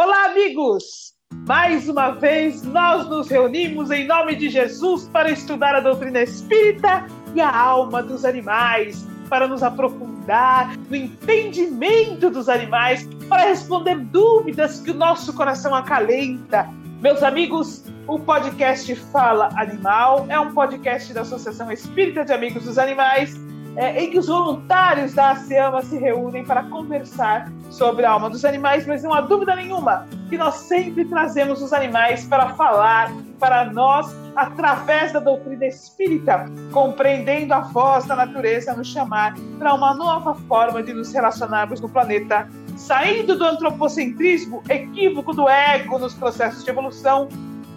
Olá, amigos! Mais uma vez nós nos reunimos em nome de Jesus para estudar a doutrina espírita e a alma dos animais, para nos aprofundar no entendimento dos animais, para responder dúvidas que o nosso coração acalenta. Meus amigos, o podcast Fala Animal é um podcast da Associação Espírita de Amigos dos Animais é, em que os voluntários da ASEAMA se reúnem para conversar sobre a alma dos animais, mas não há dúvida nenhuma que nós sempre trazemos os animais para falar para nós através da doutrina espírita, compreendendo a voz da natureza nos chamar para uma nova forma de nos relacionarmos no planeta, saindo do antropocentrismo equívoco do ego nos processos de evolução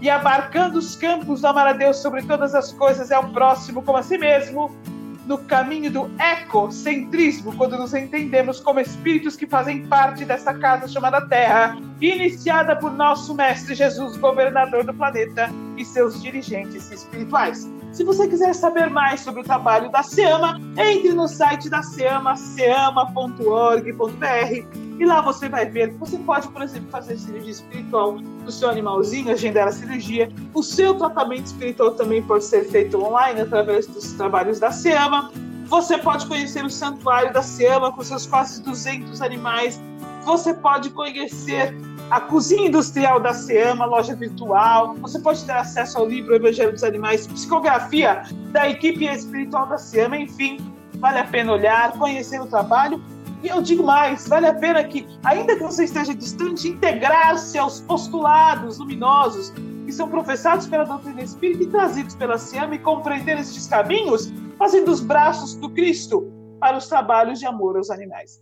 e abarcando os campos do amar a Deus sobre todas as coisas é o próximo como a si mesmo, no caminho do ecocentrismo, quando nos entendemos como espíritos que fazem parte dessa casa chamada Terra, iniciada por nosso Mestre Jesus, governador do planeta, e seus dirigentes espirituais. Se você quiser saber mais sobre o trabalho da SEAMA, entre no site da SEAMA, seama.org.br e lá você vai ver você pode, por exemplo, fazer cirurgia espiritual do seu animalzinho, agendar a cirurgia. O seu tratamento espiritual também pode ser feito online através dos trabalhos da SEAMA. Você pode conhecer o santuário da SEAMA com seus quase 200 animais. Você pode conhecer a cozinha industrial da SEAMA, loja virtual. Você pode ter acesso ao livro Evangelho dos Animais, psicografia da equipe espiritual da SEAMA. Enfim, vale a pena olhar, conhecer o trabalho e eu digo mais, vale a pena que, ainda que você esteja distante, integrar-se aos postulados luminosos que são professados pela doutrina espírita e trazidos pela SIAM e compreender estes caminhos, fazendo os braços do Cristo para os trabalhos de amor aos animais.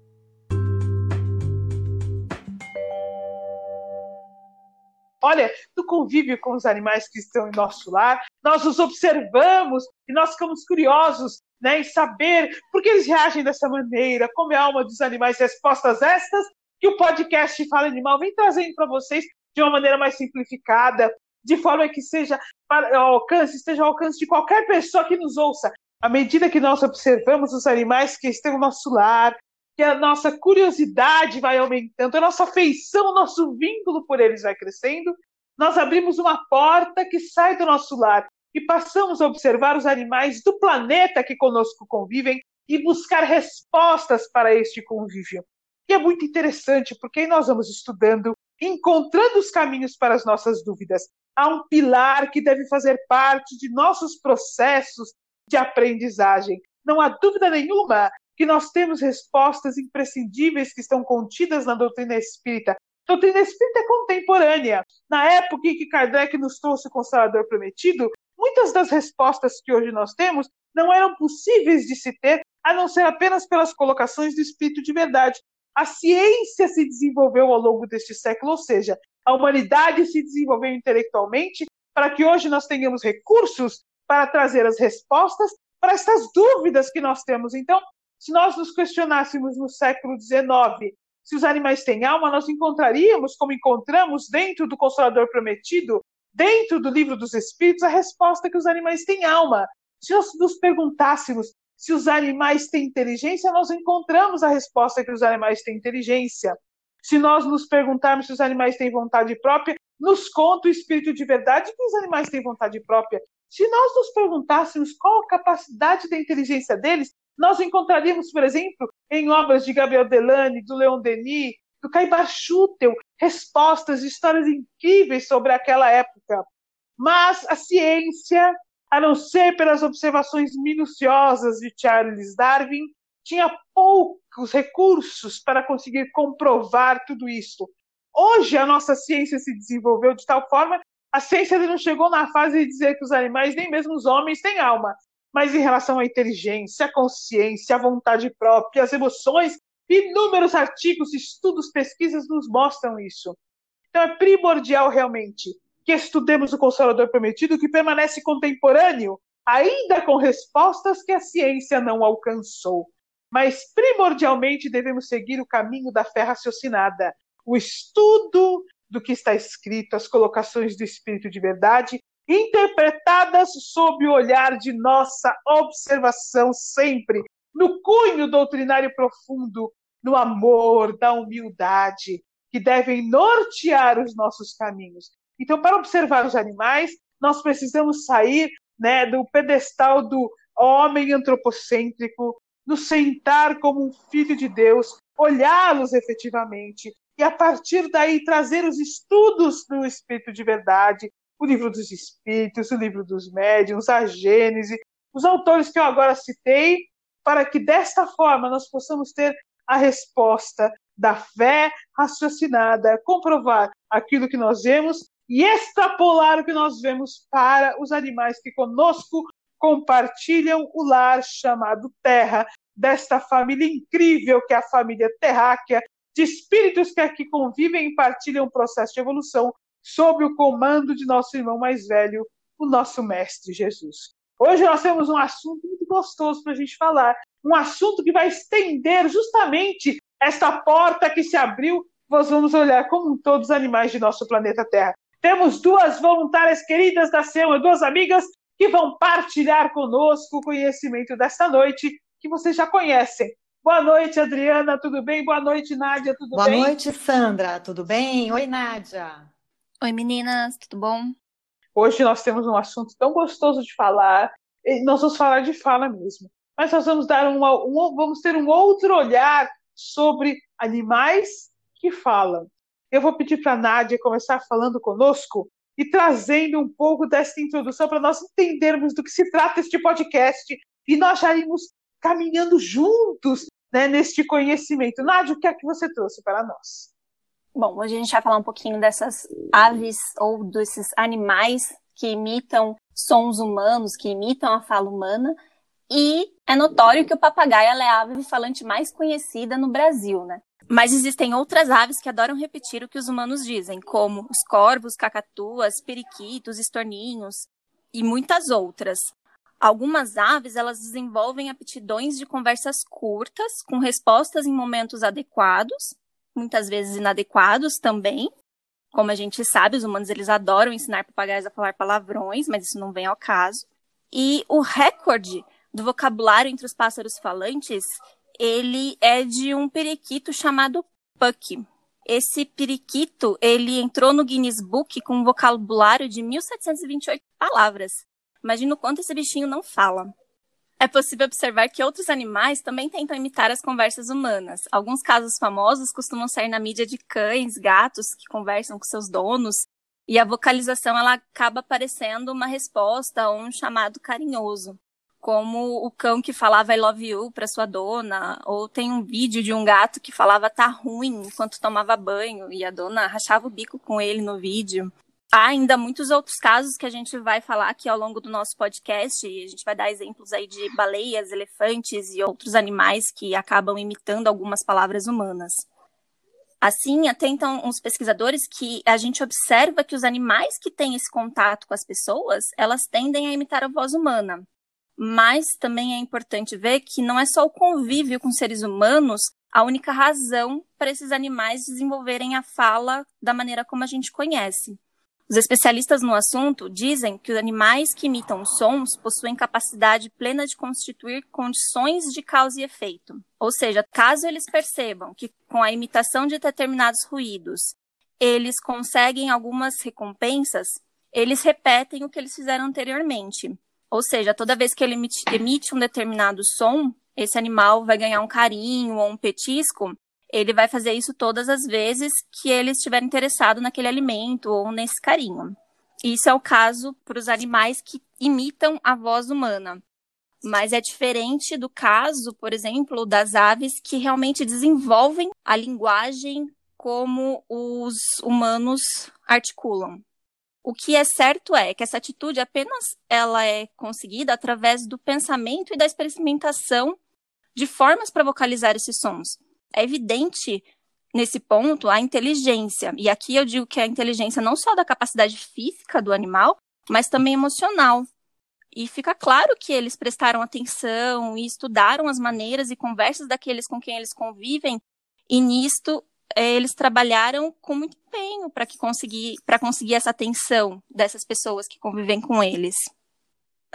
Olha, no convívio com os animais que estão em nosso lar, nós os observamos e nós ficamos curiosos né, em saber por que eles reagem dessa maneira, como é a alma dos animais, respostas estas que o podcast Fala Animal vem trazendo para vocês de uma maneira mais simplificada, de forma que seja para ao alcance, esteja ao alcance de qualquer pessoa que nos ouça. À medida que nós observamos os animais que estão no nosso lar, que a nossa curiosidade vai aumentando, a nossa afeição, o nosso vínculo por eles vai crescendo, nós abrimos uma porta que sai do nosso lar e passamos a observar os animais do planeta que conosco convivem e buscar respostas para este convívio. E é muito interessante porque nós vamos estudando, encontrando os caminhos para as nossas dúvidas. Há um pilar que deve fazer parte de nossos processos de aprendizagem. Não há dúvida nenhuma que nós temos respostas imprescindíveis que estão contidas na doutrina espírita. A doutrina espírita é contemporânea. Na época em que Kardec nos trouxe o Consolador Prometido, muitas das respostas que hoje nós temos não eram possíveis de se ter a não ser apenas pelas colocações do espírito de verdade. A ciência se desenvolveu ao longo deste século, ou seja, a humanidade se desenvolveu intelectualmente para que hoje nós tenhamos recursos para trazer as respostas para essas dúvidas que nós temos. Então, se nós nos questionássemos no século XIX se os animais têm alma, nós encontraríamos, como encontramos dentro do Consolador Prometido, dentro do livro dos Espíritos, a resposta que os animais têm alma. Se nós nos perguntássemos se os animais têm inteligência, nós encontramos a resposta que os animais têm inteligência. Se nós nos perguntarmos se os animais têm vontade própria, nos conta o Espírito de verdade que os animais têm vontade própria. Se nós nos perguntássemos qual a capacidade da inteligência deles, nós encontraríamos, por exemplo, em obras de Gabriel Delane, do Leon Denis, do Caibar Schutel, respostas, histórias incríveis sobre aquela época. Mas a ciência, a não ser pelas observações minuciosas de Charles Darwin, tinha poucos recursos para conseguir comprovar tudo isso. Hoje a nossa ciência se desenvolveu de tal forma, a ciência não chegou na fase de dizer que os animais, nem mesmo os homens, têm alma. Mas em relação à inteligência, à consciência, à vontade própria, às emoções, Inúmeros artigos, estudos, pesquisas nos mostram isso. Então é primordial realmente que estudemos o Consolador Prometido, que permanece contemporâneo, ainda com respostas que a ciência não alcançou. Mas primordialmente devemos seguir o caminho da fé raciocinada, o estudo do que está escrito, as colocações do Espírito de verdade, interpretadas sob o olhar de nossa observação sempre, no cunho doutrinário profundo no amor, da humildade, que devem nortear os nossos caminhos. Então, para observar os animais, nós precisamos sair né, do pedestal do homem antropocêntrico, nos sentar como um filho de Deus, olhá-los efetivamente e, a partir daí, trazer os estudos do Espírito de verdade, o livro dos Espíritos, o livro dos Médiuns, a Gênese, os autores que eu agora citei, para que desta forma nós possamos ter a resposta da fé raciocinada, comprovar aquilo que nós vemos e extrapolar o que nós vemos para os animais que conosco compartilham o lar chamado Terra, desta família incrível que é a família terráquea, de espíritos que aqui convivem e partilham o processo de evolução sob o comando de nosso irmão mais velho, o nosso Mestre Jesus. Hoje nós temos um assunto muito gostoso para a gente falar, um assunto que vai estender justamente esta porta que se abriu. Nós vamos olhar como todos os animais de nosso planeta Terra. Temos duas voluntárias queridas da SEMA, duas amigas que vão partilhar conosco o conhecimento desta noite, que vocês já conhecem. Boa noite, Adriana, tudo bem? Boa noite, Nádia, tudo Boa bem? Boa noite, Sandra, tudo bem? Oi, Nádia. Oi, meninas, tudo bom? Hoje nós temos um assunto tão gostoso de falar, nós vamos falar de fala mesmo, mas nós vamos dar uma, um, vamos ter um outro olhar sobre animais que falam. Eu vou pedir para a Nádia começar falando conosco e trazendo um pouco dessa introdução para nós entendermos do que se trata este podcast e nós já irmos caminhando juntos né, neste conhecimento. Nádia, o que é que você trouxe para nós? Bom, hoje a gente vai falar um pouquinho dessas aves ou desses animais que imitam sons humanos, que imitam a fala humana. E é notório que o papagaio é a ave falante mais conhecida no Brasil, né? Mas existem outras aves que adoram repetir o que os humanos dizem, como os corvos, cacatuas, periquitos, estorninhos e muitas outras. Algumas aves, elas desenvolvem aptidões de conversas curtas, com respostas em momentos adequados, muitas vezes inadequados também. Como a gente sabe, os humanos eles adoram ensinar papagaios a falar palavrões, mas isso não vem ao caso. E o recorde do vocabulário entre os pássaros falantes ele é de um periquito chamado Puck. Esse periquito, ele entrou no Guinness Book com um vocabulário de 1728 palavras. Imagina o quanto esse bichinho não fala. É possível observar que outros animais também tentam imitar as conversas humanas. Alguns casos famosos costumam sair na mídia de cães, gatos que conversam com seus donos, e a vocalização ela acaba parecendo uma resposta ou um chamado carinhoso como o cão que falava I love you para sua dona, ou tem um vídeo de um gato que falava tá ruim enquanto tomava banho e a dona rachava o bico com ele no vídeo. Há ainda muitos outros casos que a gente vai falar aqui ao longo do nosso podcast, e a gente vai dar exemplos aí de baleias, elefantes e outros animais que acabam imitando algumas palavras humanas. Assim, atentam os pesquisadores que a gente observa que os animais que têm esse contato com as pessoas, elas tendem a imitar a voz humana mas também é importante ver que não é só o convívio com seres humanos a única razão para esses animais desenvolverem a fala da maneira como a gente conhece. Os especialistas no assunto dizem que os animais que imitam sons possuem capacidade plena de constituir condições de causa e efeito. Ou seja, caso eles percebam que com a imitação de determinados ruídos eles conseguem algumas recompensas, eles repetem o que eles fizeram anteriormente. Ou seja, toda vez que ele emite, um determinado som, esse animal vai ganhar um carinho ou um petisco, ele vai fazer isso todas as vezes que ele estiver interessado naquele alimento ou nesse carinho. Isso é o caso para os animais que imitam a voz humana. Mas é diferente do caso, por exemplo, das aves que realmente desenvolvem a linguagem como os humanos articulam. O que é certo é que essa atitude apenas ela é conseguida através do pensamento e da experimentação de formas para vocalizar esses sons. É evidente nesse ponto a inteligência, e aqui eu digo que a inteligência não só da capacidade física do animal, mas também emocional. E fica claro que eles prestaram atenção e estudaram as maneiras e conversas daqueles com quem eles convivem, e nisto é, eles trabalharam com muito empenho para conseguir conseguir essa atenção dessas pessoas que convivem com eles.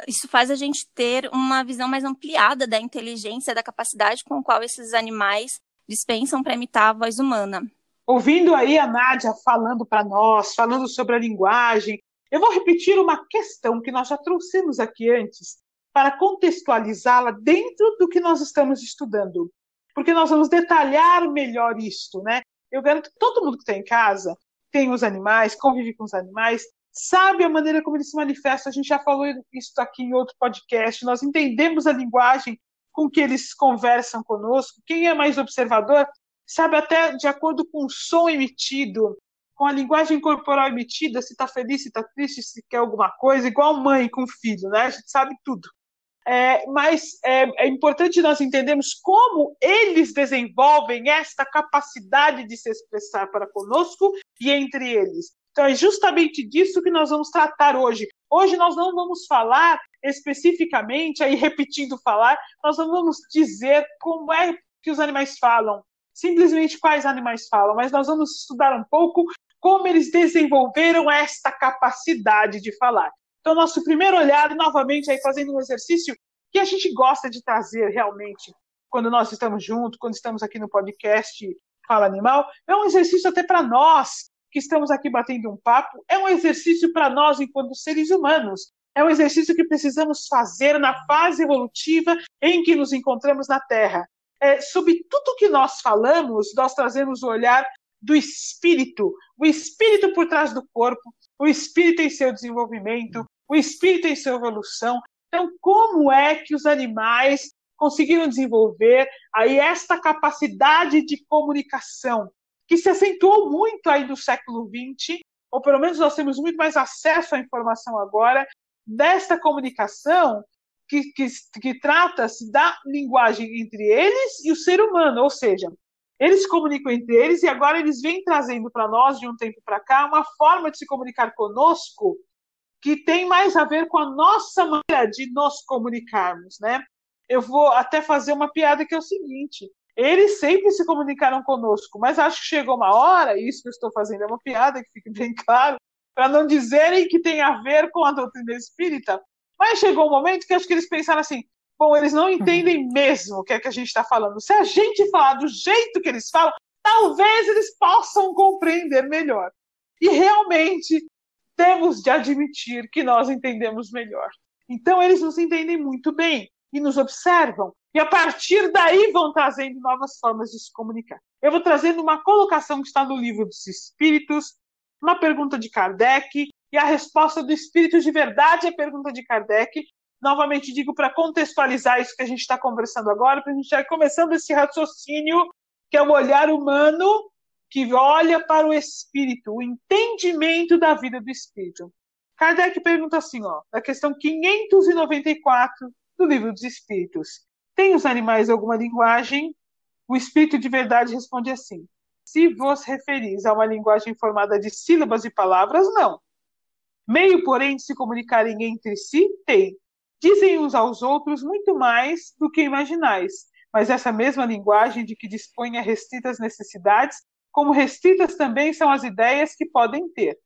Isso faz a gente ter uma visão mais ampliada da inteligência, da capacidade com a qual esses animais dispensam para imitar a voz humana. ouvindo aí a Nádia falando para nós, falando sobre a linguagem, eu vou repetir uma questão que nós já trouxemos aqui antes, para contextualizá-la dentro do que nós estamos estudando. Porque nós vamos detalhar melhor isto, né? Eu garanto que todo mundo que está em casa tem os animais, convive com os animais, sabe a maneira como eles se manifestam. A gente já falou isso aqui em outro podcast. Nós entendemos a linguagem com que eles conversam conosco. Quem é mais observador sabe até de acordo com o som emitido, com a linguagem corporal emitida, se está feliz, se está triste, se quer alguma coisa, igual mãe com filho, né? A gente sabe tudo. É, mas é, é, importante nós entendermos como eles desenvolvem esta capacidade de se expressar para conosco e entre eles. Então, é justamente disso que nós vamos tratar hoje. Hoje nós não vamos falar especificamente, aí repetindo falar, nós não vamos dizer como é que os animais falam, simplesmente quais animais falam, mas nós vamos estudar um pouco como eles desenvolveram esta capacidade de falar. Então, nosso primeiro olhar, novamente, aí fazendo um exercício que a gente gosta de trazer realmente quando nós estamos juntos, quando estamos aqui no podcast Fala Animal, é um exercício até para nós que estamos aqui batendo um papo, é um exercício para nós enquanto seres humanos. É um exercício que precisamos fazer na fase evolutiva em que nos encontramos na Terra. É, sobre tudo que nós falamos, nós trazemos o olhar do espírito, o espírito por trás do corpo, o espírito em seu desenvolvimento, o espírito em sua evolução. Então, como é que os animais conseguiram desenvolver aí esta capacidade de comunicação que se acentuou muito aí no século XX, ou pelo menos nós temos muito mais acesso à informação agora desta comunicação que, que, que trata-se da linguagem entre eles e o ser humano, ou seja, eles se comunicam entre eles e agora eles vêm trazendo para nós, de um tempo para cá, uma forma de se comunicar conosco que tem mais a ver com a nossa maneira de nos comunicarmos, né? Eu vou até fazer uma piada que é o seguinte: eles sempre se comunicaram conosco, mas acho que chegou uma hora, e isso que eu estou fazendo é uma piada, que fique bem claro, para não dizerem que tem a ver com a doutrina espírita, mas chegou um momento que acho que eles pensaram assim: bom, eles não entendem mesmo o que é que a gente está falando. Se a gente falar do jeito que eles falam, talvez eles possam compreender melhor. E realmente temos de admitir que nós entendemos melhor. Então eles nos entendem muito bem e nos observam. E a partir daí vão trazendo novas formas de se comunicar. Eu vou trazendo uma colocação que está no livro dos Espíritos, uma pergunta de Kardec, e a resposta do Espírito de Verdade à pergunta de Kardec, novamente digo para contextualizar isso que a gente está conversando agora, para a gente já começando esse raciocínio, que é o olhar humano que olha para o espírito, o entendimento da vida do espírito. Kardec pergunta assim, ó, na questão 594 do Livro dos Espíritos: Tem os animais alguma linguagem? O espírito de verdade responde assim: Se vos referis a uma linguagem formada de sílabas e palavras, não. Meio, porém, de se comunicarem entre si, tem dizem uns aos outros muito mais do que imaginais, mas essa mesma linguagem de que dispõe a restritas necessidades, como restritas também são as ideias que podem ter.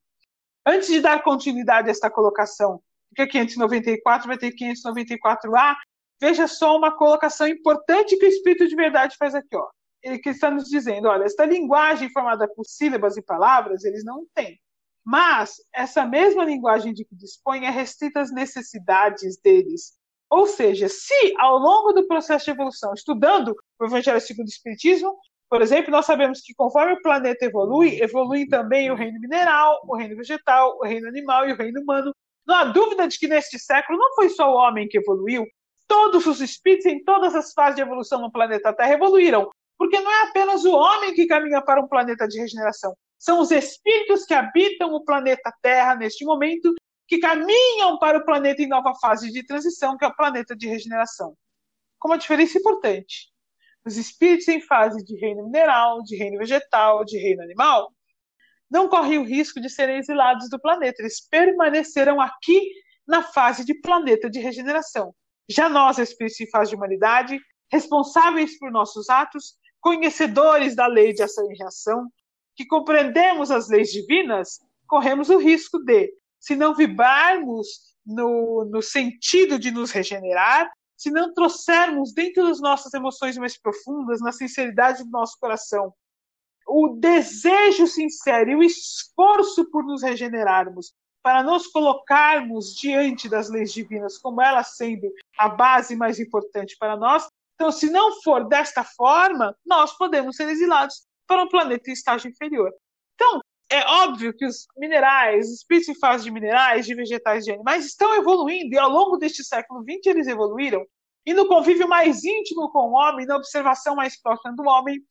Antes de dar continuidade a esta colocação, porque 594 vai ter 594A, veja só uma colocação importante que o Espírito de Verdade faz aqui. Ó. Ele que está nos dizendo, olha, esta linguagem formada por sílabas e palavras, eles não têm. Mas essa mesma linguagem de que dispõe é restrita às necessidades deles. Ou seja, se ao longo do processo de evolução, estudando o Evangelho segundo o Espiritismo, por exemplo, nós sabemos que conforme o planeta evolui, evolui também o reino mineral, o reino vegetal, o reino animal e o reino humano. Não há dúvida de que neste século não foi só o homem que evoluiu, todos os espíritos em todas as fases de evolução no planeta Terra evoluíram, porque não é apenas o homem que caminha para um planeta de regeneração, são os espíritos que habitam o planeta Terra neste momento, que caminham para o planeta em nova fase de transição, que é o planeta de regeneração. Com uma diferença importante. Os espíritos em fase de reino mineral, de reino vegetal, de reino animal, não correm o risco de serem exilados do planeta. Eles permaneceram aqui na fase de planeta de regeneração. Já nós, espíritos em fase de humanidade, responsáveis por nossos atos, conhecedores da lei de ação e reação, que compreendemos as leis divinas, corremos o risco de, se não vibrarmos no, no sentido de nos regenerar, se não trouxermos dentro das nossas emoções mais profundas, na sinceridade do nosso coração, o desejo sincero e o esforço por nos regenerarmos, para nos colocarmos diante das leis divinas como elas sendo a base mais importante para nós. Então, se não for desta forma, nós podemos ser exilados para um planeta em estágio inferior. Então, é óbvio que os minerais, os principais de minerais, de vegetais, de animais estão evoluindo e ao longo deste século XX eles evoluíram. E no convívio mais íntimo com o homem, na observação mais próxima do homem,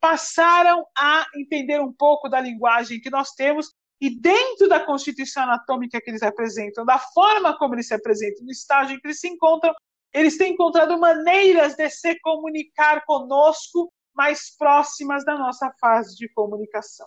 passaram a entender um pouco da linguagem que nós temos e dentro da constituição anatômica que eles apresentam, da forma como eles se apresentam, no estágio em que eles se encontram, eles têm encontrado maneiras de se comunicar conosco mais próximas da nossa fase de comunicação.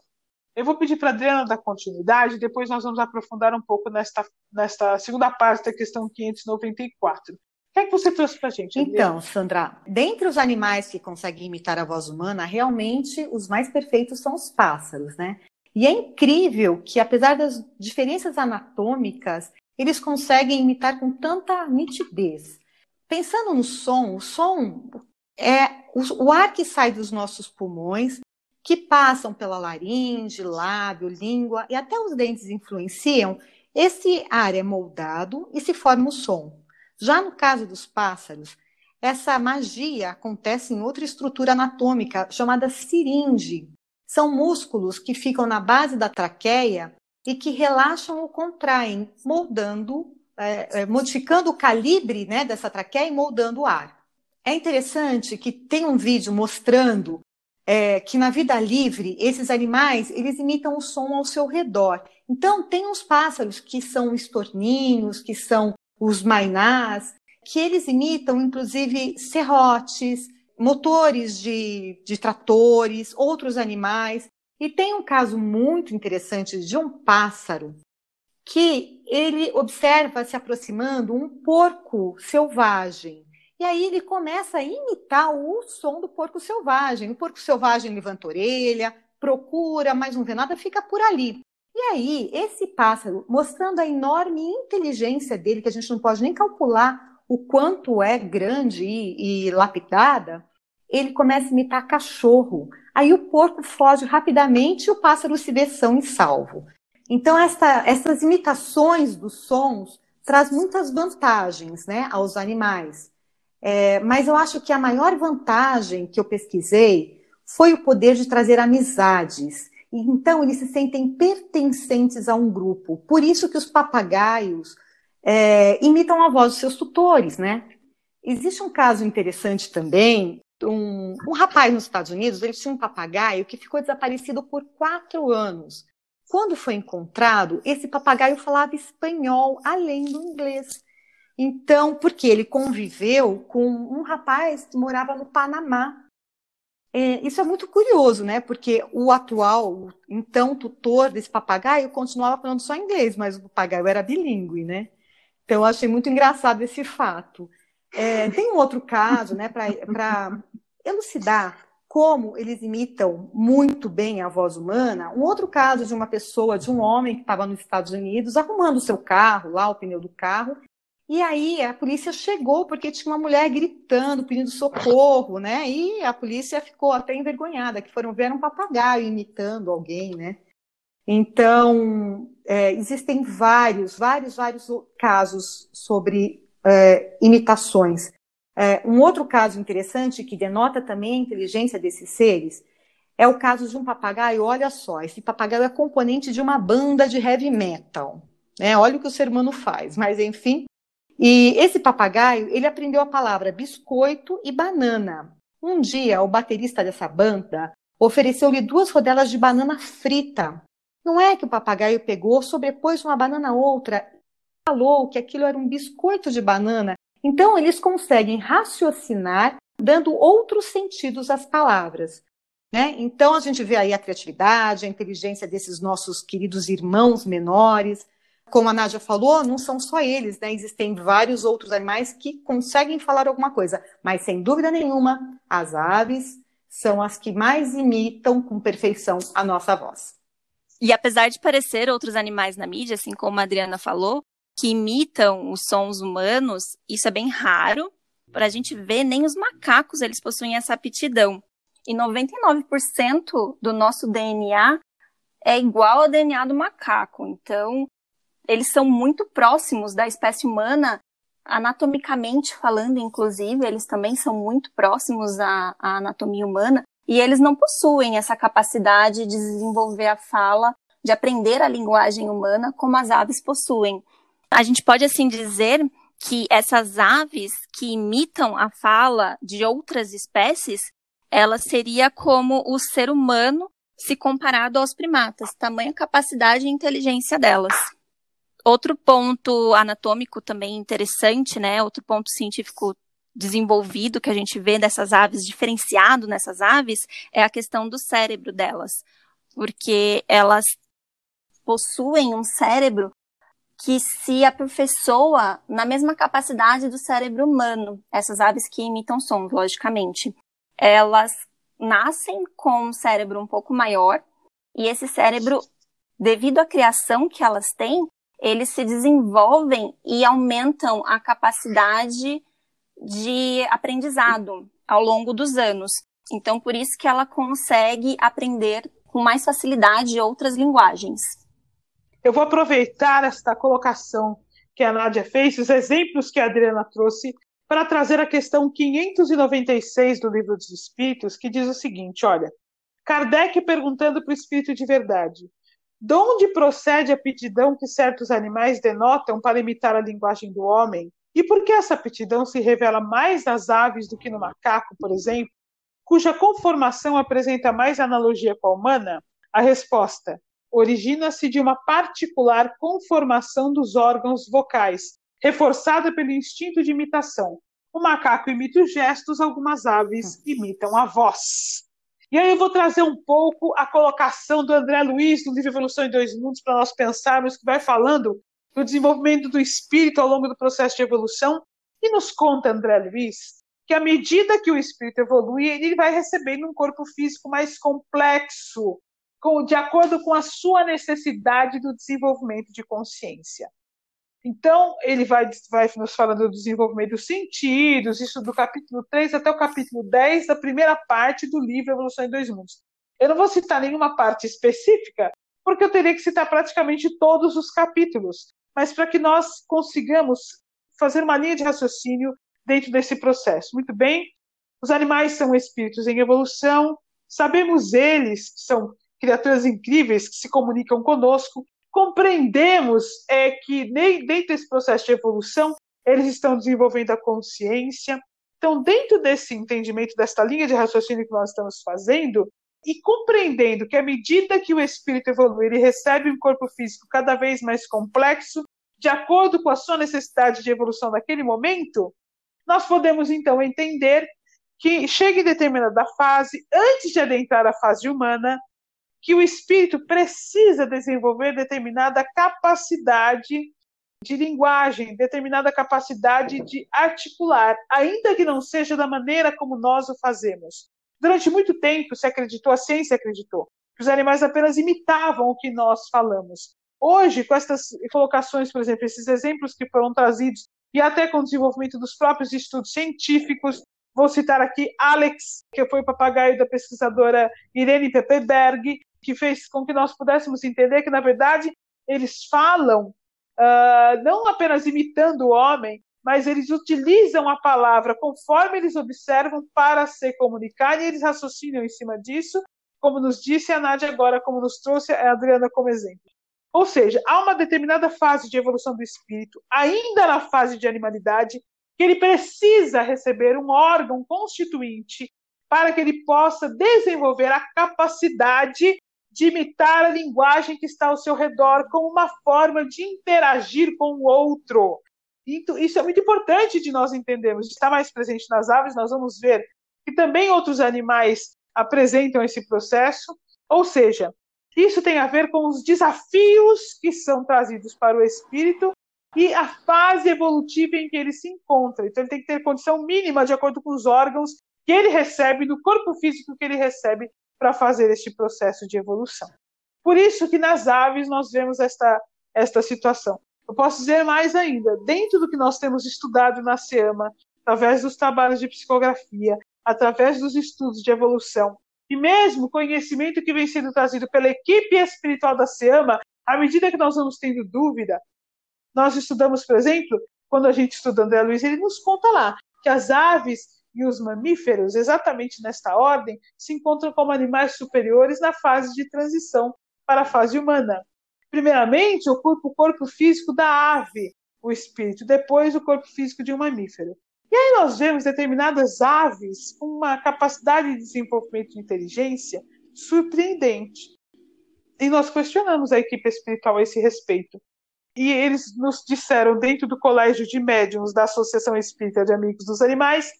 Eu vou pedir para a Adriana dar continuidade, depois nós vamos aprofundar um pouco nesta, nesta segunda parte da questão 594. O que é que você trouxe para a gente? Adriana? Então, Sandra, dentre os animais que conseguem imitar a voz humana, realmente os mais perfeitos são os pássaros, né? E é incrível que, apesar das diferenças anatômicas, eles conseguem imitar com tanta nitidez. Pensando no som, o som é o, ar que sai dos nossos pulmões que passam pela laringe, lábio, língua e até os dentes influenciam, esse ar é moldado e se forma o som. Já no caso dos pássaros, essa magia acontece em outra estrutura anatômica chamada siringe. São músculos que ficam na base da traqueia e que relaxam ou contraem, moldando, é, é, modificando o calibre né, dessa traqueia e moldando o ar. É interessante que tem um vídeo mostrando é, que na vida livre, esses animais, eles imitam o som ao seu redor. Então, tem uns pássaros que são estorninhos, que são os mainás, que eles imitam, inclusive, serrotes, motores de, de tratores, outros animais. E tem um caso muito interessante de um pássaro que ele observa se aproximando um porco selvagem. E aí ele começa a imitar o som do porco selvagem. O porco selvagem levanta a orelha, procura, mas não vê nada, fica por ali. E aí, esse pássaro, mostrando a enorme inteligência dele, que a gente não pode nem calcular o quanto é grande e, e lapidada, ele começa a imitar cachorro. Aí o porco foge rapidamente e o pássaro se vê são e salvo. Então, essa, essas imitações dos sons traz muitas vantagens né, aos animais. É, mas eu acho que a maior vantagem que eu pesquisei foi o poder de trazer amizades. Então, eles se sentem pertencentes a um grupo. Por isso que os papagaios é, imitam a voz dos seus tutores, né? Existe um caso interessante também. Um, um rapaz nos Estados Unidos, ele tinha um papagaio que ficou desaparecido por quatro anos. Quando foi encontrado, esse papagaio falava espanhol além do inglês. Então, porque ele conviveu com um rapaz que morava no Panamá. É, isso é muito curioso, né? Porque o atual, então, tutor desse papagaio continuava falando só inglês, mas o papagaio era bilíngue, né? Então, eu achei muito engraçado esse fato. É, tem um outro caso, né, para elucidar como eles imitam muito bem a voz humana. Um outro caso de uma pessoa, de um homem que estava nos Estados Unidos, arrumando o seu carro, lá o pneu do carro, e aí a polícia chegou porque tinha uma mulher gritando, pedindo socorro, né? E a polícia ficou até envergonhada, que foram ver um papagaio imitando alguém, né? Então, é, existem vários, vários, vários casos sobre é, imitações. É, um outro caso interessante que denota também a inteligência desses seres é o caso de um papagaio. Olha só, esse papagaio é componente de uma banda de heavy metal. Né? Olha o que o ser humano faz, mas enfim, e esse papagaio, ele aprendeu a palavra biscoito e banana. Um dia, o baterista dessa banda ofereceu-lhe duas rodelas de banana frita. Não é que o papagaio pegou, sobrepôs uma banana a outra falou que aquilo era um biscoito de banana. Então, eles conseguem raciocinar dando outros sentidos às palavras. Né? Então, a gente vê aí a criatividade, a inteligência desses nossos queridos irmãos menores, como a Nádia falou, não são só eles, né? Existem vários outros animais que conseguem falar alguma coisa, mas sem dúvida nenhuma, as aves são as que mais imitam com perfeição a nossa voz. E apesar de parecer outros animais na mídia, assim como a Adriana falou, que imitam os sons humanos, isso é bem raro. Para a gente ver, nem os macacos eles possuem essa aptidão. E 99% do nosso DNA é igual ao DNA do macaco. Então, eles são muito próximos da espécie humana, anatomicamente falando, inclusive, eles também são muito próximos à, à anatomia humana. E eles não possuem essa capacidade de desenvolver a fala, de aprender a linguagem humana como as aves possuem. A gente pode assim dizer que essas aves que imitam a fala de outras espécies, ela seria como o ser humano se comparado aos primatas, tamanha capacidade e inteligência delas. Outro ponto anatômico também interessante, né? Outro ponto científico desenvolvido que a gente vê dessas aves, diferenciado nessas aves, é a questão do cérebro delas. Porque elas possuem um cérebro que se aperfeiçoa na mesma capacidade do cérebro humano. Essas aves que imitam sons, logicamente. Elas nascem com um cérebro um pouco maior e esse cérebro, devido à criação que elas têm, eles se desenvolvem e aumentam a capacidade de aprendizado ao longo dos anos. Então, por isso que ela consegue aprender com mais facilidade outras linguagens. Eu vou aproveitar esta colocação que a Nádia fez, os exemplos que a Adriana trouxe, para trazer a questão 596 do Livro dos Espíritos, que diz o seguinte: olha, Kardec perguntando para o Espírito de Verdade, de onde procede a aptidão que certos animais denotam para imitar a linguagem do homem? E por que essa aptidão se revela mais nas aves do que no macaco, por exemplo, cuja conformação apresenta mais analogia com a humana? A resposta: origina-se de uma particular conformação dos órgãos vocais, reforçada pelo instinto de imitação. O macaco imita os gestos, algumas aves imitam a voz. E aí eu vou trazer um pouco a colocação do André Luiz no livro Evolução em Dois Mundos para nós pensarmos, que vai falando do desenvolvimento do espírito ao longo do processo de evolução. E nos conta André Luiz que à medida que o espírito evolui, ele vai recebendo um corpo físico mais complexo, com, de acordo com a sua necessidade do desenvolvimento de consciência. Então, ele vai, vai nos falando do desenvolvimento dos sentidos, isso do capítulo 3 até o capítulo 10 da primeira parte do livro Evolução em Dois Mundos. Eu não vou citar nenhuma parte específica, porque eu teria que citar praticamente todos os capítulos, mas para que nós consigamos fazer uma linha de raciocínio dentro desse processo. Muito bem, os animais são espíritos em evolução, sabemos eles que são criaturas incríveis que se comunicam conosco, compreendemos é que nem dentro desse processo de evolução eles estão desenvolvendo a consciência. Então, dentro desse entendimento desta linha de raciocínio que nós estamos fazendo e compreendendo que à medida que o espírito evolui, ele recebe um corpo físico cada vez mais complexo, de acordo com a sua necessidade de evolução naquele momento, nós podemos então entender que chega em determinada fase, antes de adentrar a fase humana, que o espírito precisa desenvolver determinada capacidade de linguagem, determinada capacidade de articular, ainda que não seja da maneira como nós o fazemos. Durante muito tempo se acreditou, a ciência acreditou, que os animais apenas imitavam o que nós falamos. Hoje, com estas colocações, por exemplo, esses exemplos que foram trazidos, e até com o desenvolvimento dos próprios estudos científicos, vou citar aqui Alex, que foi o papagaio da pesquisadora Irene Pepperberg, que fez com que nós pudéssemos entender que, na verdade, eles falam uh, não apenas imitando o homem, mas eles utilizam a palavra conforme eles observam para se comunicar e eles raciocinam em cima disso, como nos disse a Nádia agora, como nos trouxe a Adriana como exemplo. Ou seja, há uma determinada fase de evolução do espírito, ainda na fase de animalidade, que ele precisa receber um órgão constituinte para que ele possa desenvolver a capacidade de imitar a linguagem que está ao seu redor como uma forma de interagir com o outro. Então, isso é muito importante de nós entendermos. Está mais presente nas aves, nós vamos ver que também outros animais apresentam esse processo. Ou seja, isso tem a ver com os desafios que são trazidos para o espírito e a fase evolutiva em que ele se encontra. Então, ele tem que ter condição mínima de acordo com os órgãos que ele recebe, do corpo físico que ele recebe para fazer este processo de evolução. Por isso que nas aves nós vemos esta, esta situação. Eu posso dizer mais ainda, dentro do que nós temos estudado na SEAMA, através dos trabalhos de psicografia, através dos estudos de evolução e mesmo conhecimento que vem sendo trazido pela equipe espiritual da SEAMA, à medida que nós vamos tendo dúvida, nós estudamos, por exemplo, quando a gente estuda André Luiz, ele nos conta lá que as aves e os mamíferos, exatamente nesta ordem, se encontram como animais superiores na fase de transição para a fase humana. Primeiramente, ocupa o corpo físico da ave, o espírito, depois o corpo físico de um mamífero. E aí nós vemos determinadas aves com uma capacidade de desenvolvimento de inteligência surpreendente. E nós questionamos a equipe espiritual a esse respeito. E eles nos disseram, dentro do colégio de médiums da Associação Espírita de Amigos dos Animais,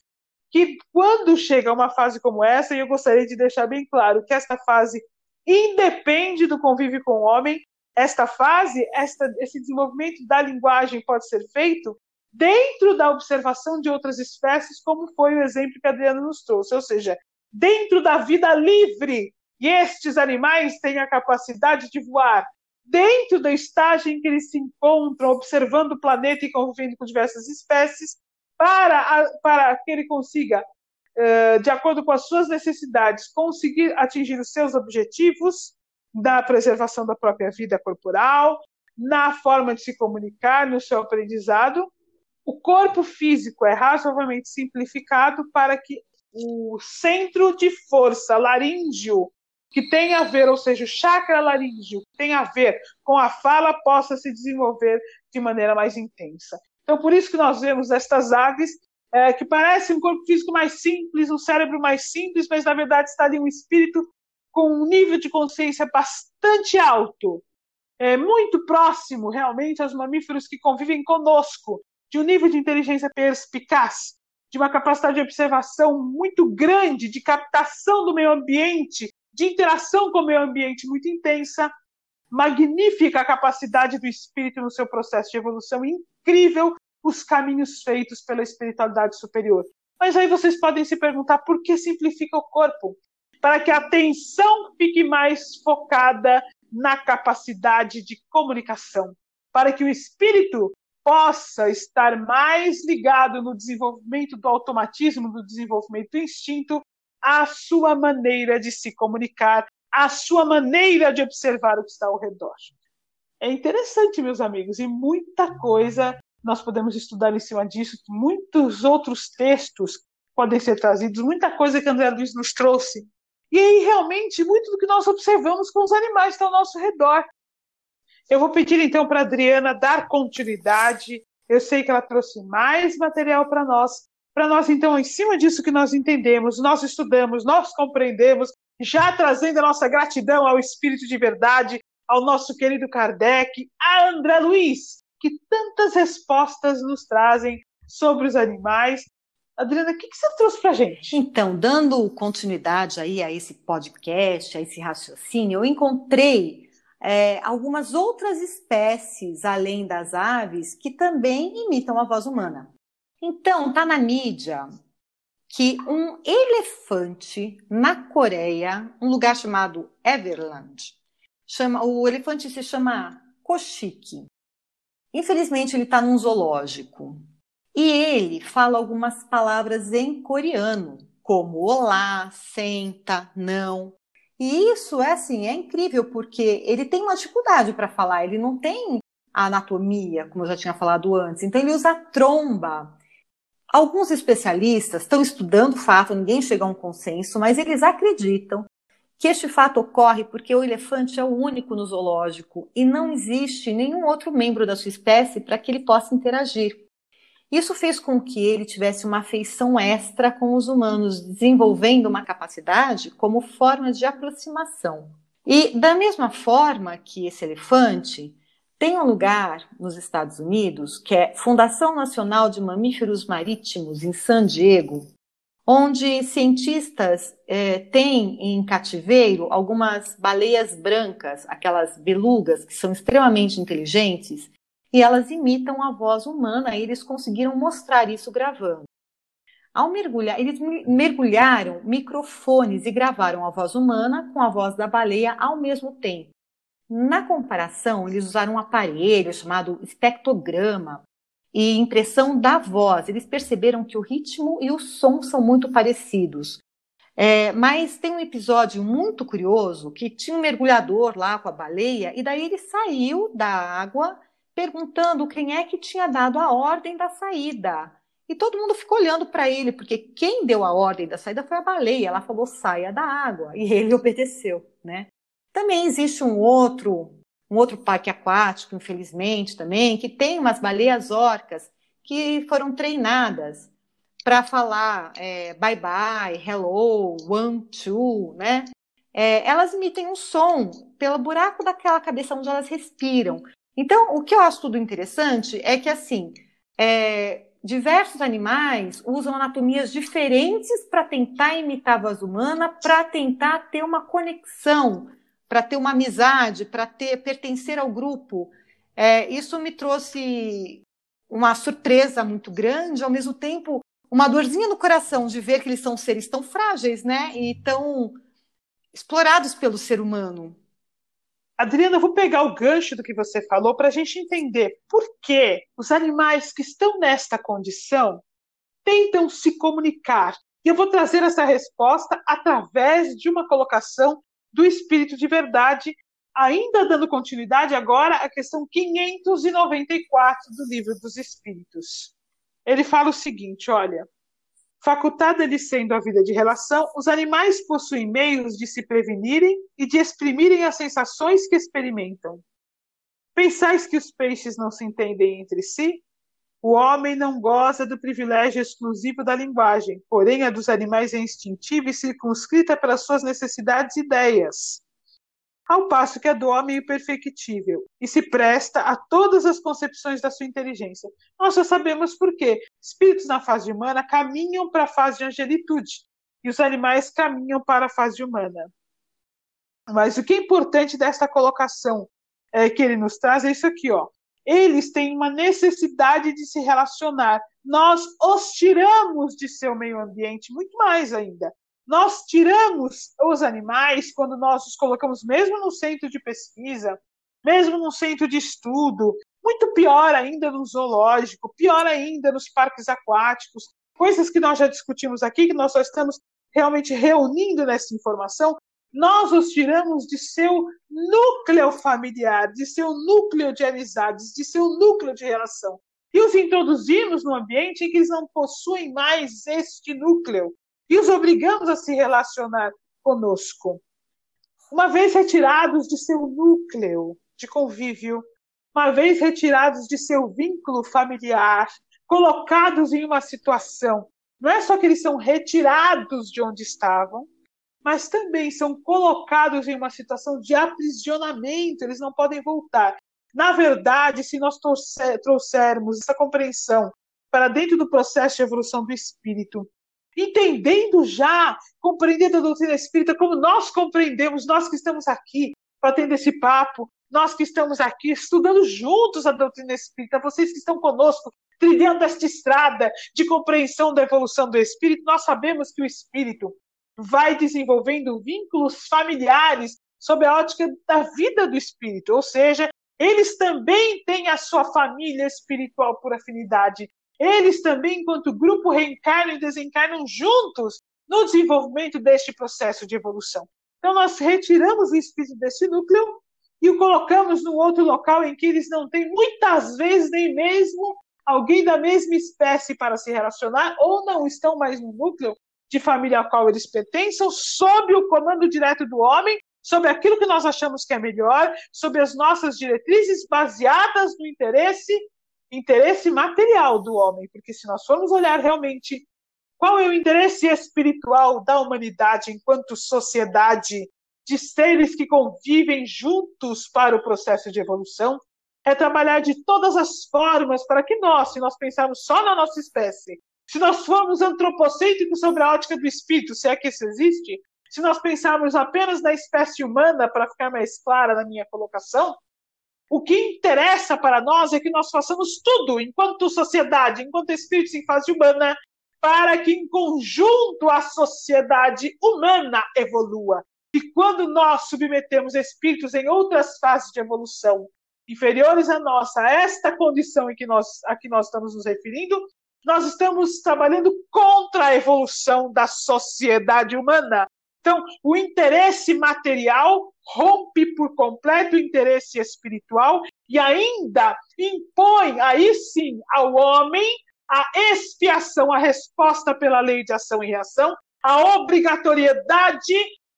que quando chega uma fase como essa, e eu gostaria de deixar bem claro que esta fase independe do convívio com o homem, esta fase, esta, esse desenvolvimento da linguagem pode ser feito dentro da observação de outras espécies, como foi o exemplo que a Adriana nos trouxe, ou seja, dentro da vida livre. E estes animais têm a capacidade de voar dentro da estágio em que eles se encontram, observando o planeta e convivendo com diversas espécies, para, para que ele consiga, de acordo com as suas necessidades, conseguir atingir os seus objetivos da preservação da própria vida corporal, na forma de se comunicar, no seu aprendizado, o corpo físico é razoavelmente simplificado para que o centro de força laríngeo, que tem a ver, ou seja, o chakra laríngeo, que tem a ver com a fala, possa se desenvolver de maneira mais intensa. Então, por isso que nós vemos estas aves é, que parecem um corpo físico mais simples, um cérebro mais simples, mas na verdade está ali um espírito com um nível de consciência bastante alto, é, muito próximo realmente aos mamíferos que convivem conosco, de um nível de inteligência perspicaz, de uma capacidade de observação muito grande, de captação do meio ambiente, de interação com o meio ambiente muito intensa, magnífica capacidade do espírito no seu processo de evolução, incrível os caminhos feitos pela espiritualidade superior. Mas aí vocês podem se perguntar por que simplifica o corpo? Para que a atenção fique mais focada na capacidade de comunicação, para que o espírito possa estar mais ligado no desenvolvimento do automatismo, do desenvolvimento do instinto, à sua maneira de se comunicar, à sua maneira de observar o que está ao redor. É interessante, meus amigos, e muita coisa nós podemos estudar em cima disso, muitos outros textos podem ser trazidos, muita coisa que André Luiz nos trouxe. E aí, realmente, muito do que nós observamos com os animais estão ao nosso redor. Eu vou pedir então para a Adriana dar continuidade. Eu sei que ela trouxe mais material para nós, para nós então, em cima disso que nós entendemos, nós estudamos, nós compreendemos, já trazendo a nossa gratidão ao Espírito de Verdade, ao nosso querido Kardec, a André Luiz, que tantas respostas nos trazem sobre os animais. Adriana, o que, você trouxe para a gente? Então, dando continuidade aí a esse podcast, a esse raciocínio, eu encontrei é, algumas outras espécies, além das aves, que também imitam a voz humana. Então, está na mídia que um elefante na Coreia, um lugar chamado Everland, chama, o elefante se chama Koshiki. Infelizmente, ele está num zoológico. E ele fala algumas palavras em coreano, como olá, senta, não. E isso é assim, é incrível porque ele tem uma dificuldade para falar, ele não tem a anatomia, como eu já tinha falado antes, então ele usa a tromba. Alguns especialistas estão estudando o fato, ninguém chega a um consenso, mas eles acreditam que este fato ocorre porque o elefante é o único no zoológico e não existe nenhum outro membro da sua espécie para que ele possa interagir. Isso fez com que ele tivesse uma afeição extra com os humanos, desenvolvendo uma capacidade como forma de aproximação. E da mesma forma que esse elefante tem um lugar nos Estados Unidos, que é Fundação Nacional de Mamíferos Marítimos, em San Diego, onde cientistas é, têm em cativeiro algumas baleias brancas, aquelas belugas que são extremamente inteligentes, e elas imitam a voz humana, e eles conseguiram mostrar isso gravando. Ao mergulhar, eles mergulharam microfones e gravaram a voz humana com a voz da baleia ao mesmo tempo. Na comparação, eles usaram um aparelho chamado espectrograma, e impressão da voz. Eles perceberam que o ritmo e o som são muito parecidos. É, mas tem um episódio muito curioso que tinha um mergulhador lá com a baleia, e daí ele saiu da água perguntando quem é que tinha dado a ordem da saída. E todo mundo ficou olhando para ele, porque quem deu a ordem da saída foi a baleia. Ela falou: saia da água. E ele obedeceu, né? Também existe um outro, um outro parque aquático, infelizmente, também, que tem umas baleias orcas que foram treinadas para falar é, bye bye, hello, one, two, né? É, elas emitem um som pelo buraco daquela cabeça onde elas respiram. Então, o que eu acho tudo interessante é que, assim, é, diversos animais usam anatomias diferentes para tentar imitar a voz humana, para tentar ter uma conexão, para ter uma amizade, para ter pertencer ao grupo. É, isso me trouxe uma surpresa muito grande, ao mesmo tempo uma dorzinha no coração de ver que eles são seres tão frágeis, né? E tão explorados pelo ser humano. Adriana, eu vou pegar o gancho do que você falou para a gente entender por que os animais que estão nesta condição tentam se comunicar. E eu vou trazer essa resposta através de uma colocação do Espírito de Verdade, ainda dando continuidade agora à questão 594 do Livro dos Espíritos ele fala o seguinte: olha, facultada lhe sendo a vida de relação, os animais possuem meios de se prevenirem e de exprimirem as sensações que experimentam. Pensais que os peixes não se entendem entre si? O homem não goza do privilégio exclusivo da linguagem, porém a dos animais é instintiva e circunscrita pelas suas necessidades e ideias ao passo que a do homem é imperfectível e se presta a todas as concepções da sua inteligência. Nós já sabemos por quê. Espíritos na fase humana caminham para a fase de angelitude e os animais caminham para a fase humana. Mas o que é importante desta colocação é, que ele nos traz é isso aqui, ó. Eles têm uma necessidade de se relacionar. Nós os tiramos de seu meio ambiente, muito mais ainda. Nós tiramos os animais quando nós os colocamos mesmo no centro de pesquisa, mesmo no centro de estudo, muito pior ainda no zoológico, pior ainda nos parques aquáticos, coisas que nós já discutimos aqui, que nós só estamos realmente reunindo nessa informação, nós os tiramos de seu núcleo familiar, de seu núcleo de amizades, de seu núcleo de relação. E os introduzimos no ambiente em que eles não possuem mais este núcleo e os obrigamos a se relacionar conosco. Uma vez retirados de seu núcleo de convívio, uma vez retirados de seu vínculo familiar, colocados em uma situação, não é só que eles são retirados de onde estavam, mas também são colocados em uma situação de aprisionamento, eles não podem voltar. Na verdade, se nós trouxermos essa compreensão para dentro do processo de evolução do espírito, entendendo já, compreendendo a doutrina espírita como nós compreendemos, nós que estamos aqui ter esse papo, nós que estamos aqui estudando juntos a doutrina espírita, vocês que estão conosco, trilhando esta estrada de compreensão da evolução do espírito, nós sabemos que o espírito vai desenvolvendo vínculos familiares sob a ótica da vida do espírito, ou seja, eles também têm a sua família espiritual por afinidade, eles também, enquanto grupo, reencarnam e desencarnam juntos no desenvolvimento deste processo de evolução. Então, nós retiramos o espírito desse núcleo e o colocamos num outro local em que eles não têm, muitas vezes, nem mesmo alguém da mesma espécie para se relacionar, ou não estão mais no núcleo de família ao qual eles pertencem, sob o comando direto do homem, sobre aquilo que nós achamos que é melhor, sobre as nossas diretrizes baseadas no interesse interesse material do homem, porque se nós formos olhar realmente qual é o interesse espiritual da humanidade enquanto sociedade de seres que convivem juntos para o processo de evolução, é trabalhar de todas as formas para que nós, se nós pensarmos só na nossa espécie, se nós formos antropocêntricos sobre a ótica do espírito, se é que isso existe, se nós pensarmos apenas na espécie humana, para ficar mais clara na minha colocação, o que interessa para nós é que nós façamos tudo, enquanto sociedade, enquanto espíritos em fase humana, para que em conjunto a sociedade humana evolua. E quando nós submetemos espíritos em outras fases de evolução inferiores à nossa, a esta condição em que nós, a que nós estamos nos referindo, nós estamos trabalhando contra a evolução da sociedade humana. Então, o interesse material rompe por completo o interesse espiritual e ainda impõe, aí sim, ao homem a expiação, a resposta pela lei de ação e reação, a obrigatoriedade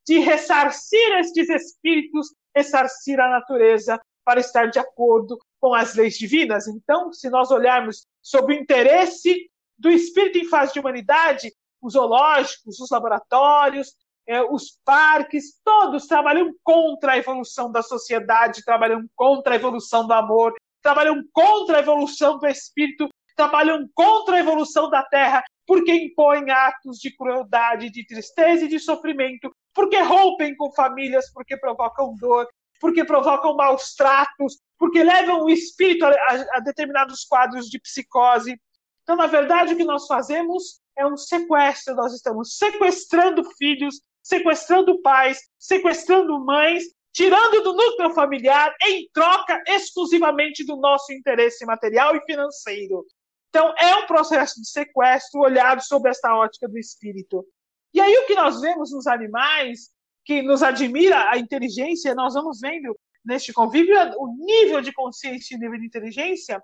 de ressarcir estes espíritos, ressarcir a natureza para estar de acordo com as leis divinas. Então, se nós olharmos sob o interesse do espírito em fase de humanidade, os zoológicos, os laboratórios, eh, os parques, todos trabalham contra a evolução da sociedade, trabalham contra a evolução do amor, trabalham contra a evolução do espírito, trabalham contra a evolução da terra, porque impõem atos de crueldade, de tristeza e de sofrimento, porque rompem com famílias, porque provocam dor, porque provocam maus tratos, porque levam o espírito a, a, a determinados quadros de psicose. Então, na verdade, o que nós fazemos é um sequestro. Nós estamos sequestrando filhos, sequestrando pais, sequestrando mães, tirando do núcleo familiar em troca exclusivamente do nosso interesse material e financeiro. Então, é um processo de sequestro olhado sob esta ótica do espírito. E aí, o que nós vemos nos animais, que nos admira a inteligência, nós vamos vendo neste convívio o nível de consciência e nível de inteligência.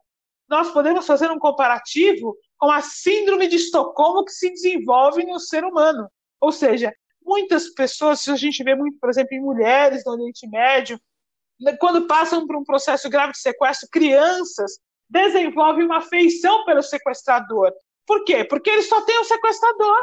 Nós podemos fazer um comparativo com a síndrome de Estocolmo que se desenvolve no ser humano. Ou seja, muitas pessoas, se a gente vê muito, por exemplo, em mulheres do Oriente Médio, quando passam por um processo grave de sequestro, crianças desenvolve uma afeição pelo sequestrador. Por quê? Porque ele só tem o sequestrador.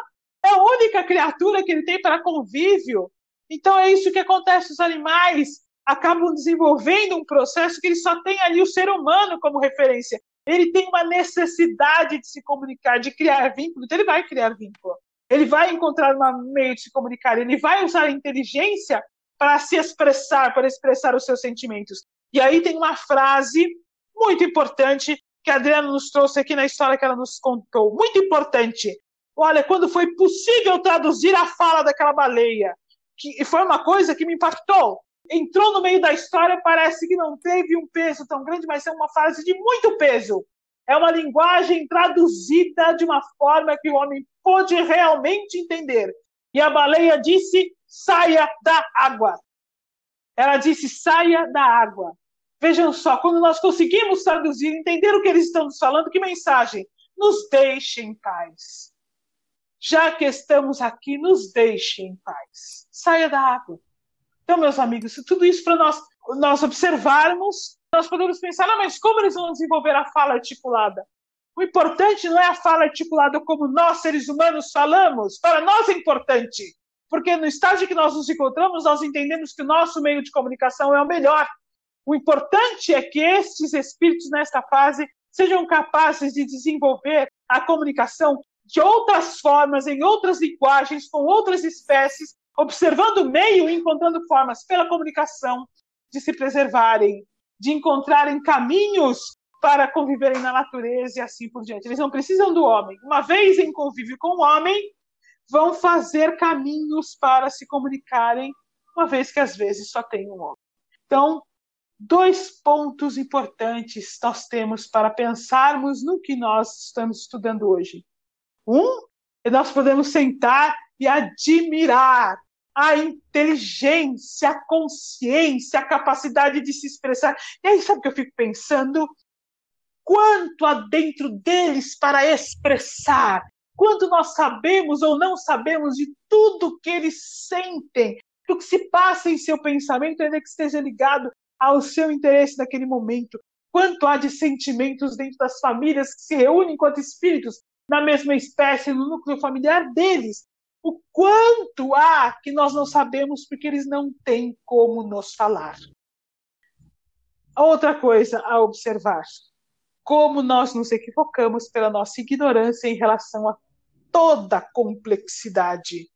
É a única criatura que ele tem para convívio. Então é isso que acontece. Os animais acabam desenvolvendo um processo que ele só tem ali o ser humano como referência. Ele tem uma necessidade de se comunicar, de criar vínculo. Então ele vai criar vínculo. Ele vai encontrar um meio de se comunicar. Ele vai usar a inteligência para se expressar, para expressar os seus sentimentos. E aí tem uma frase muito importante que a Adriana nos trouxe aqui na história que ela nos contou. Muito importante. Olha, quando foi possível traduzir a fala daquela baleia, que foi uma coisa que me impactou. Entrou no meio da história, parece que não teve um peso tão grande, mas é uma frase de muito peso. É uma linguagem traduzida de uma forma que o homem pôde realmente entender. E a baleia disse: saia da água. Ela disse: saia da água. Vejam só, quando nós conseguimos traduzir, entender o que eles estão nos falando, que mensagem? Nos deixe em paz. Já que estamos aqui, nos deixe em paz. Saia da água. Então, meus amigos, tudo isso para nós, nós observarmos, nós podemos pensar, ah, mas como eles vão desenvolver a fala articulada? O importante não é a fala articulada como nós, seres humanos, falamos. Para nós é importante. Porque no estágio que nós nos encontramos, nós entendemos que o nosso meio de comunicação é o melhor. O importante é que estes espíritos, nesta fase, sejam capazes de desenvolver a comunicação de outras formas, em outras linguagens, com outras espécies, observando o meio e encontrando formas pela comunicação de se preservarem, de encontrarem caminhos para conviverem na natureza e assim por diante. Eles não precisam do homem. Uma vez em convívio com o homem, vão fazer caminhos para se comunicarem, uma vez que às vezes só tem um homem. Então, dois pontos importantes nós temos para pensarmos no que nós estamos estudando hoje. Um, nós podemos sentar e admirar a inteligência, a consciência, a capacidade de se expressar. E aí, sabe o que eu fico pensando? Quanto há dentro deles para expressar? Quanto nós sabemos ou não sabemos de tudo que eles sentem, do que se passa em seu pensamento, ainda que esteja ligado ao seu interesse naquele momento. Quanto há de sentimentos dentro das famílias que se reúnem enquanto espíritos na mesma espécie, no núcleo familiar deles. O quanto há que nós não sabemos porque eles não têm como nos falar. Outra coisa a observar: como nós nos equivocamos pela nossa ignorância em relação a toda a complexidade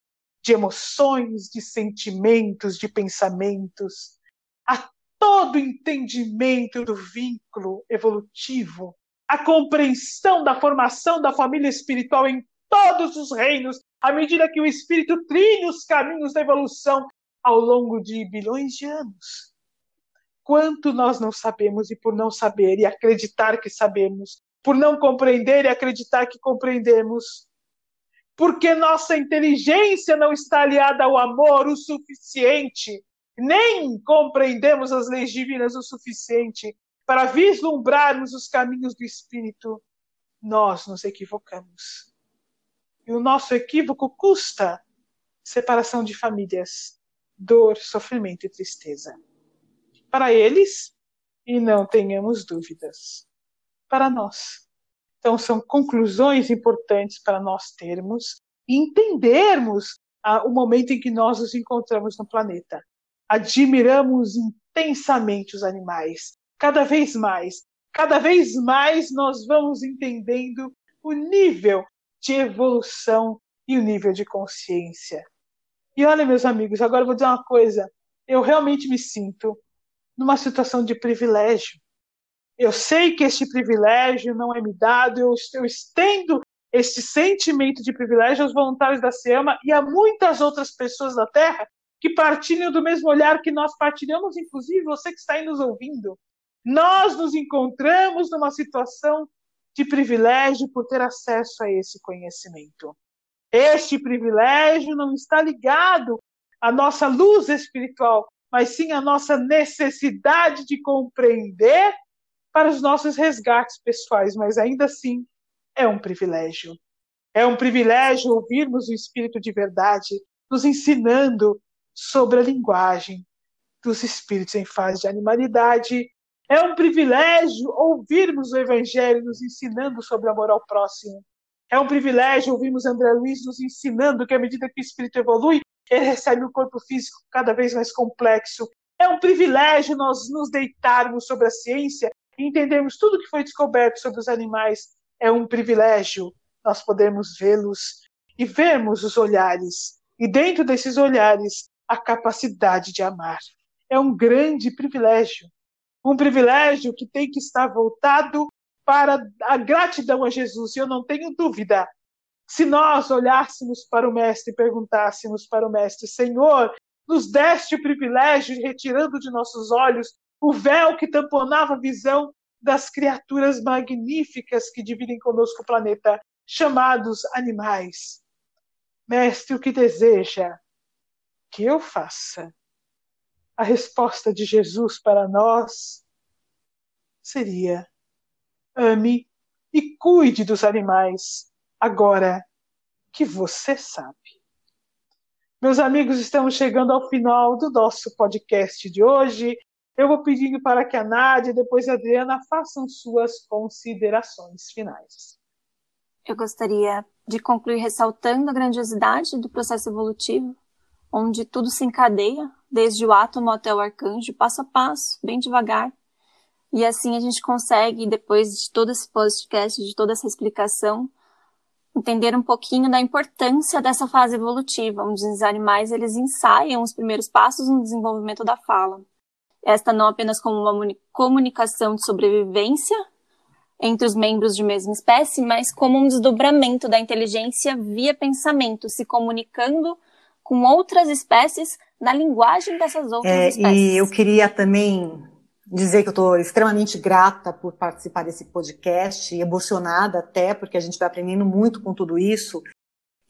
de emoções, de sentimentos, de pensamentos, a todo entendimento do vínculo evolutivo, a compreensão da formação da família espiritual em todos os reinos, à medida que o espírito trilha os caminhos da evolução ao longo de bilhões de anos. quanto nós não sabemos e por não saber e acreditar que sabemos, por não compreender e acreditar que compreendemos, porque nossa inteligência não está aliada ao amor o suficiente, nem compreendemos as leis divinas o suficiente para vislumbrarmos os caminhos do Espírito, nós nos equivocamos. E o nosso equívoco custa separação de famílias, dor, sofrimento e tristeza. Para eles, e não tenhamos dúvidas, para nós. Então, são conclusões importantes para nós termos e entendermos o momento em que nós nos encontramos no planeta. Admiramos intensamente os animais, cada vez mais. Cada vez mais nós vamos entendendo o nível de evolução e o nível de consciência. E olha, meus amigos, agora eu vou dizer uma coisa. Eu realmente me sinto numa situação de privilégio. Eu sei que este privilégio não é me dado, eu, eu estendo este sentimento de privilégio aos voluntários da SEAMA e a muitas outras pessoas da Terra que partilham do mesmo olhar que nós partilhamos, inclusive você que está aí nos ouvindo. Nós nos encontramos numa situação de privilégio por ter acesso a esse conhecimento. Este privilégio não está ligado à nossa luz espiritual, mas sim à nossa necessidade de compreender para os nossos resgates pessoais, mas ainda assim é um privilégio. É um privilégio ouvirmos o Espírito de verdade nos ensinando sobre a linguagem dos espíritos em fase de animalidade. É um privilégio ouvirmos o Evangelho nos ensinando sobre o amor ao próximo. É um privilégio ouvirmos André Luiz nos ensinando que à medida que o espírito evolui, ele recebe um corpo físico cada vez mais complexo. É um privilégio nós nos deitarmos sobre a ciência e entendermos tudo que foi descoberto sobre os animais. É um privilégio nós podermos vê-los e vermos os olhares. E dentro desses olhares, a capacidade de amar. É um grande privilégio. Um privilégio que tem que estar voltado para a gratidão a Jesus. E eu não tenho dúvida, se nós olhássemos para o Mestre e perguntássemos para o Mestre, Senhor, nos deste o privilégio retirando de nossos olhos o véu que tamponava a visão das criaturas magníficas que dividem conosco o planeta, chamados animais. Mestre, o que deseja que eu faça? A resposta de Jesus para nós seria: ame e cuide dos animais, agora que você sabe. Meus amigos, estamos chegando ao final do nosso podcast de hoje. Eu vou pedindo para que a Nádia e depois a Adriana façam suas considerações finais. Eu gostaria de concluir ressaltando a grandiosidade do processo evolutivo, onde tudo se encadeia, desde o átomo até o arcanjo, passo a passo, bem devagar, e assim a gente consegue, depois de todo esse podcast, de toda essa explicação, entender um pouquinho da importância dessa fase evolutiva, onde os animais eles ensaiam os primeiros passos no desenvolvimento da fala. Esta não apenas como uma comunicação de sobrevivência entre os membros de mesma espécie, mas como um desdobramento da inteligência via pensamento, se comunicando com outras espécies na linguagem dessas outras é, espécies. E eu queria também dizer que eu estou extremamente grata por participar desse podcast, emocionada até, porque a gente vai aprendendo muito com tudo isso.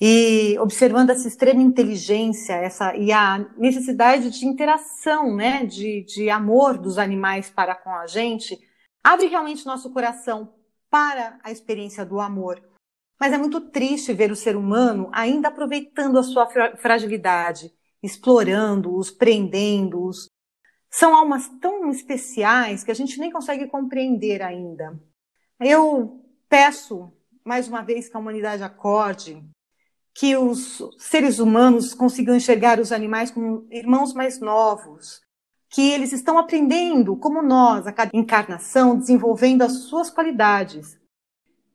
E observando essa extrema inteligência essa, e a necessidade de interação, né, de, de amor dos animais para com a gente, abre realmente nosso coração para a experiência do amor. Mas é muito triste ver o ser humano ainda aproveitando a sua fragilidade, explorando-os, prendendo-os, são almas tão especiais que a gente nem consegue compreender ainda. Eu peço, mais uma vez, que a humanidade acorde, que os seres humanos consigam enxergar os animais como irmãos mais novos, que eles estão aprendendo, como nós, a cada encarnação, desenvolvendo as suas qualidades,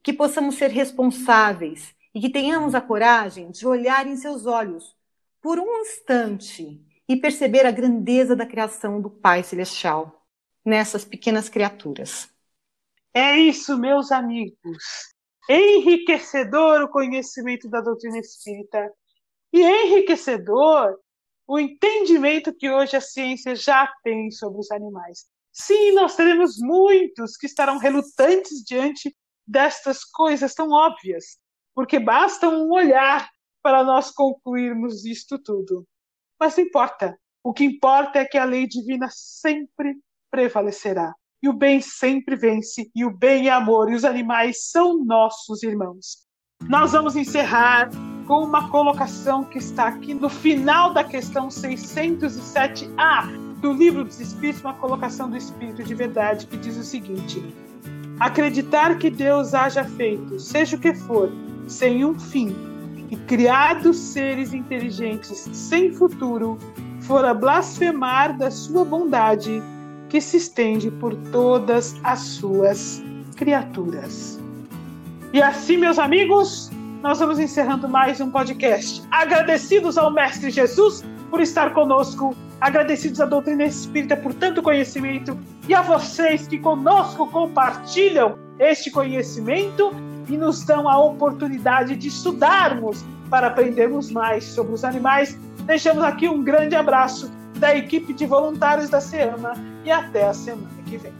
que possamos ser responsáveis e que tenhamos a coragem de olhar em seus olhos por um instante e perceber a grandeza da criação do Pai Celestial nessas pequenas criaturas. É isso, meus amigos. Enriquecedor o conhecimento da doutrina espírita e enriquecedor o entendimento que hoje a ciência já tem sobre os animais. Sim, nós teremos muitos que estarão relutantes diante destas coisas tão óbvias, porque basta um olhar para nós concluirmos isto tudo. Mas não importa. O que importa é que a lei divina sempre prevalecerá. E o bem sempre vence, e o bem é amor, e os animais são nossos irmãos. Nós vamos encerrar com uma colocação que está aqui no final da questão 607A do Livro dos Espíritos, uma colocação do Espírito de Verdade, que diz o seguinte: Acreditar que Deus haja feito, seja o que for, sem um fim, e criado seres inteligentes sem futuro, fora blasfemar da sua bondade que se estende por todas as suas criaturas. E assim, meus amigos, nós vamos encerrando mais um podcast. Agradecidos ao Mestre Jesus por estar conosco, agradecidos à doutrina espírita por tanto conhecimento e a vocês que conosco compartilham este conhecimento e nos dão a oportunidade de estudarmos para aprendermos mais sobre os animais. Deixamos aqui um grande abraço da equipe de voluntários da SEAMA e até a semana que vem.